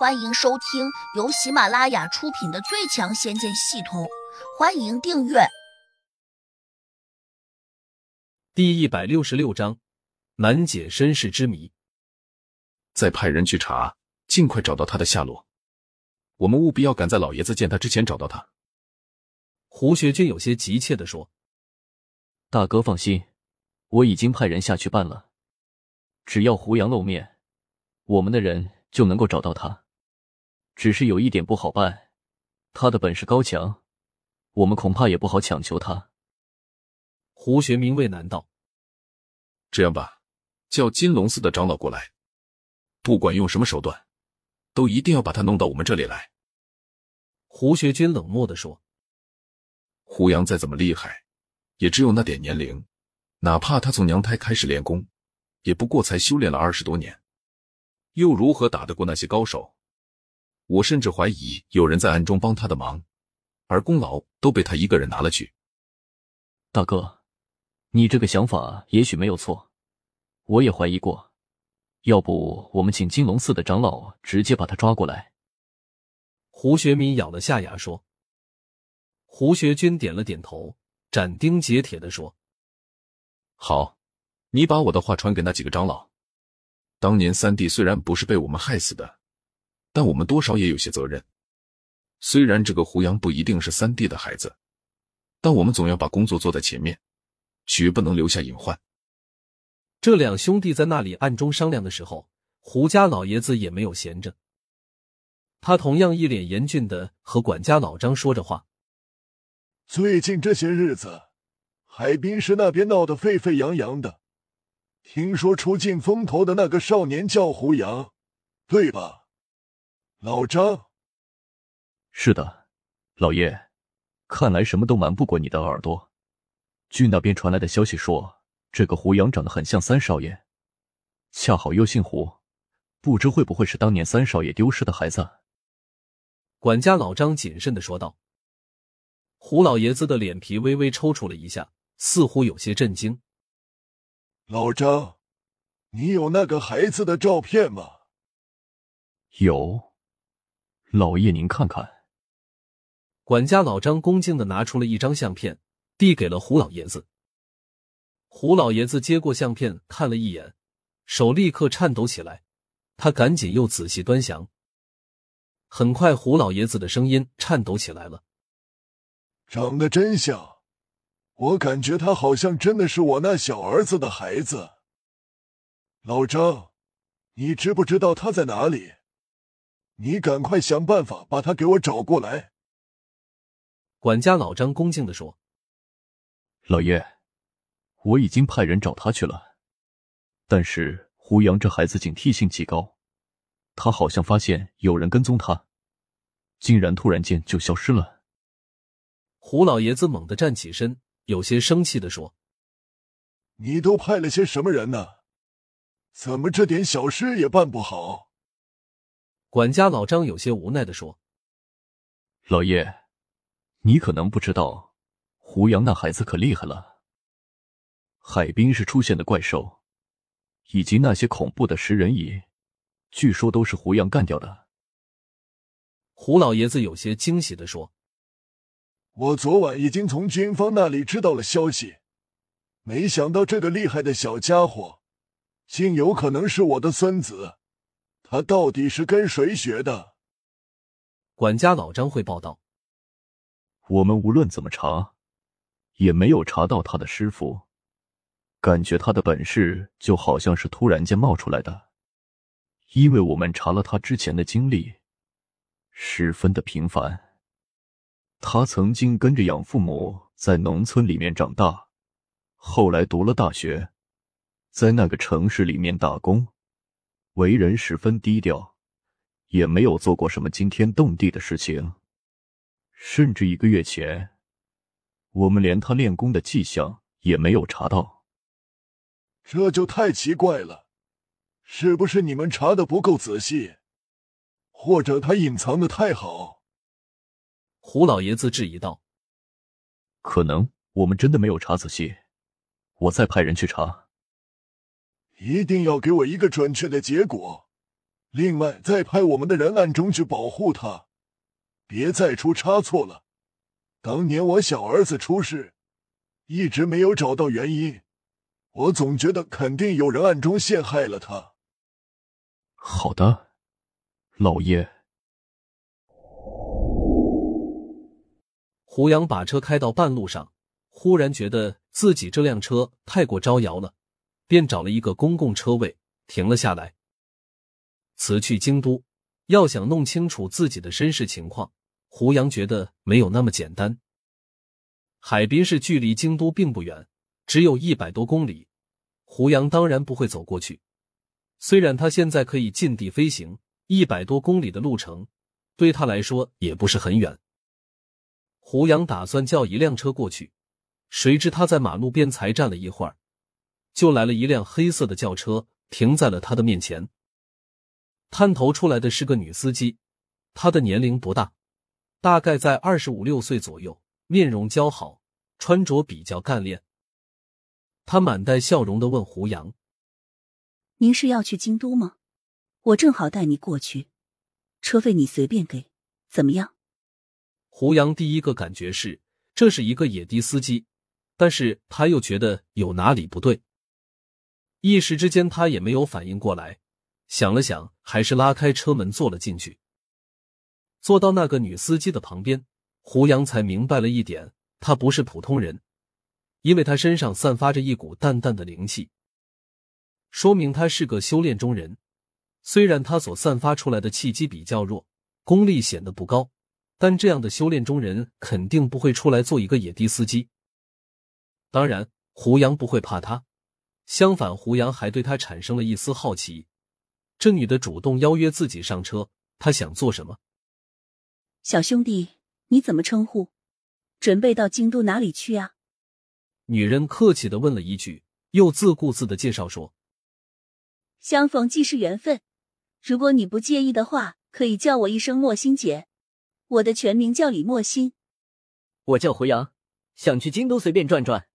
欢迎收听由喜马拉雅出品的《最强仙剑系统》，欢迎订阅。第一百六十六章，难解身世之谜。再派人去查，尽快找到他的下落。我们务必要赶在老爷子见他之前找到他。胡学军有些急切的说：“大哥放心，我已经派人下去办了。只要胡杨露面，我们的人就能够找到他。”只是有一点不好办，他的本事高强，我们恐怕也不好强求他。胡学明为难道：“这样吧，叫金龙寺的长老过来，不管用什么手段，都一定要把他弄到我们这里来。”胡学军冷漠的说：“胡杨再怎么厉害，也只有那点年龄，哪怕他从娘胎开始练功，也不过才修炼了二十多年，又如何打得过那些高手？”我甚至怀疑有人在暗中帮他的忙，而功劳都被他一个人拿了去。大哥，你这个想法也许没有错，我也怀疑过。要不我们请金龙寺的长老直接把他抓过来？胡学民咬了下牙说。胡学军点了点头，斩钉截铁的说：“好，你把我的话传给那几个长老。当年三弟虽然不是被我们害死的。”但我们多少也有些责任。虽然这个胡杨不一定是三弟的孩子，但我们总要把工作做在前面，绝不能留下隐患。这两兄弟在那里暗中商量的时候，胡家老爷子也没有闲着，他同样一脸严峻的和管家老张说着话。最近这些日子，海滨市那边闹得沸沸扬扬的，听说出尽风头的那个少年叫胡杨，对吧？老张，是的，老爷，看来什么都瞒不过你的耳朵。据那边传来的消息说，这个胡杨长得很像三少爷，恰好又姓胡，不知会不会是当年三少爷丢失的孩子？管家老张谨慎的说道。胡老爷子的脸皮微微抽搐了一下，似乎有些震惊。老张，你有那个孩子的照片吗？有。老爷，您看看。管家老张恭敬的拿出了一张相片，递给了胡老爷子。胡老爷子接过相片，看了一眼，手立刻颤抖起来。他赶紧又仔细端详。很快，胡老爷子的声音颤抖起来了：“长得真像，我感觉他好像真的是我那小儿子的孩子。老张，你知不知道他在哪里？”你赶快想办法把他给我找过来。”管家老张恭敬的说。“老爷，我已经派人找他去了，但是胡杨这孩子警惕性极高，他好像发现有人跟踪他，竟然突然间就消失了。”胡老爷子猛地站起身，有些生气的说：“你都派了些什么人呢？怎么这点小事也办不好？”管家老张有些无奈的说：“老爷，你可能不知道，胡杨那孩子可厉害了。海滨市出现的怪兽，以及那些恐怖的食人蚁，据说都是胡杨干掉的。”胡老爷子有些惊喜的说：“我昨晚已经从军方那里知道了消息，没想到这个厉害的小家伙，竟有可能是我的孙子。”他到底是跟谁学的？管家老张会报道。我们无论怎么查，也没有查到他的师傅。感觉他的本事就好像是突然间冒出来的，因为我们查了他之前的经历，十分的平凡。他曾经跟着养父母在农村里面长大，后来读了大学，在那个城市里面打工。为人十分低调，也没有做过什么惊天动地的事情。甚至一个月前，我们连他练功的迹象也没有查到。这就太奇怪了，是不是你们查的不够仔细，或者他隐藏的太好？胡老爷子质疑道：“可能我们真的没有查仔细，我再派人去查。”一定要给我一个准确的结果，另外，再派我们的人暗中去保护他，别再出差错了。当年我小儿子出事，一直没有找到原因，我总觉得肯定有人暗中陷害了他。好的，老爷。胡杨把车开到半路上，忽然觉得自己这辆车太过招摇了，便找了一个公共车位停了下来。此去京都，要想弄清楚自己的身世情况，胡杨觉得没有那么简单。海滨市距离京都并不远，只有一百多公里。胡杨当然不会走过去，虽然他现在可以近地飞行，一百多公里的路程对他来说也不是很远。胡杨打算叫一辆车过去，谁知他在马路边才站了一会儿，就来了一辆黑色的轿车，停在了他的面前。探头出来的是个女司机，她的年龄不大，大概在二十五六岁左右，面容姣好，穿着比较干练。她满带笑容的问胡杨：“您是要去京都吗？我正好带你过去，车费你随便给，怎么样？”胡杨第一个感觉是这是一个野的司机，但是他又觉得有哪里不对，一时之间他也没有反应过来，想了想，还是拉开车门坐了进去。坐到那个女司机的旁边，胡杨才明白了一点：她不是普通人，因为她身上散发着一股淡淡的灵气，说明他是个修炼中人。虽然他所散发出来的气机比较弱，功力显得不高。但这样的修炼中人肯定不会出来做一个野地司机。当然，胡杨不会怕他，相反，胡杨还对他产生了一丝好奇。这女的主动邀约自己上车，她想做什么？小兄弟，你怎么称呼？准备到京都哪里去啊？女人客气的问了一句，又自顾自的介绍说：“相逢即是缘分，如果你不介意的话，可以叫我一声莫心姐。”我的全名叫李莫心，我叫胡杨，想去京都随便转转。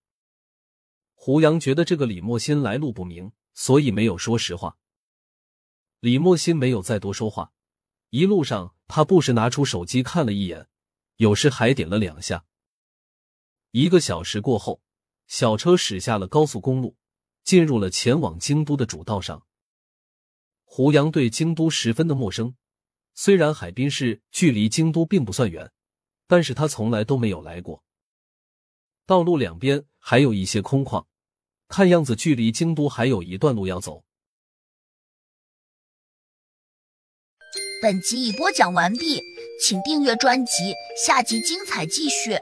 胡杨觉得这个李莫心来路不明，所以没有说实话。李莫心没有再多说话，一路上他不时拿出手机看了一眼，有时还点了两下。一个小时过后，小车驶下了高速公路，进入了前往京都的主道上。胡杨对京都十分的陌生。虽然海滨市距离京都并不算远，但是他从来都没有来过。道路两边还有一些空旷，看样子距离京都还有一段路要走。本集已播讲完毕，请订阅专辑，下集精彩继续。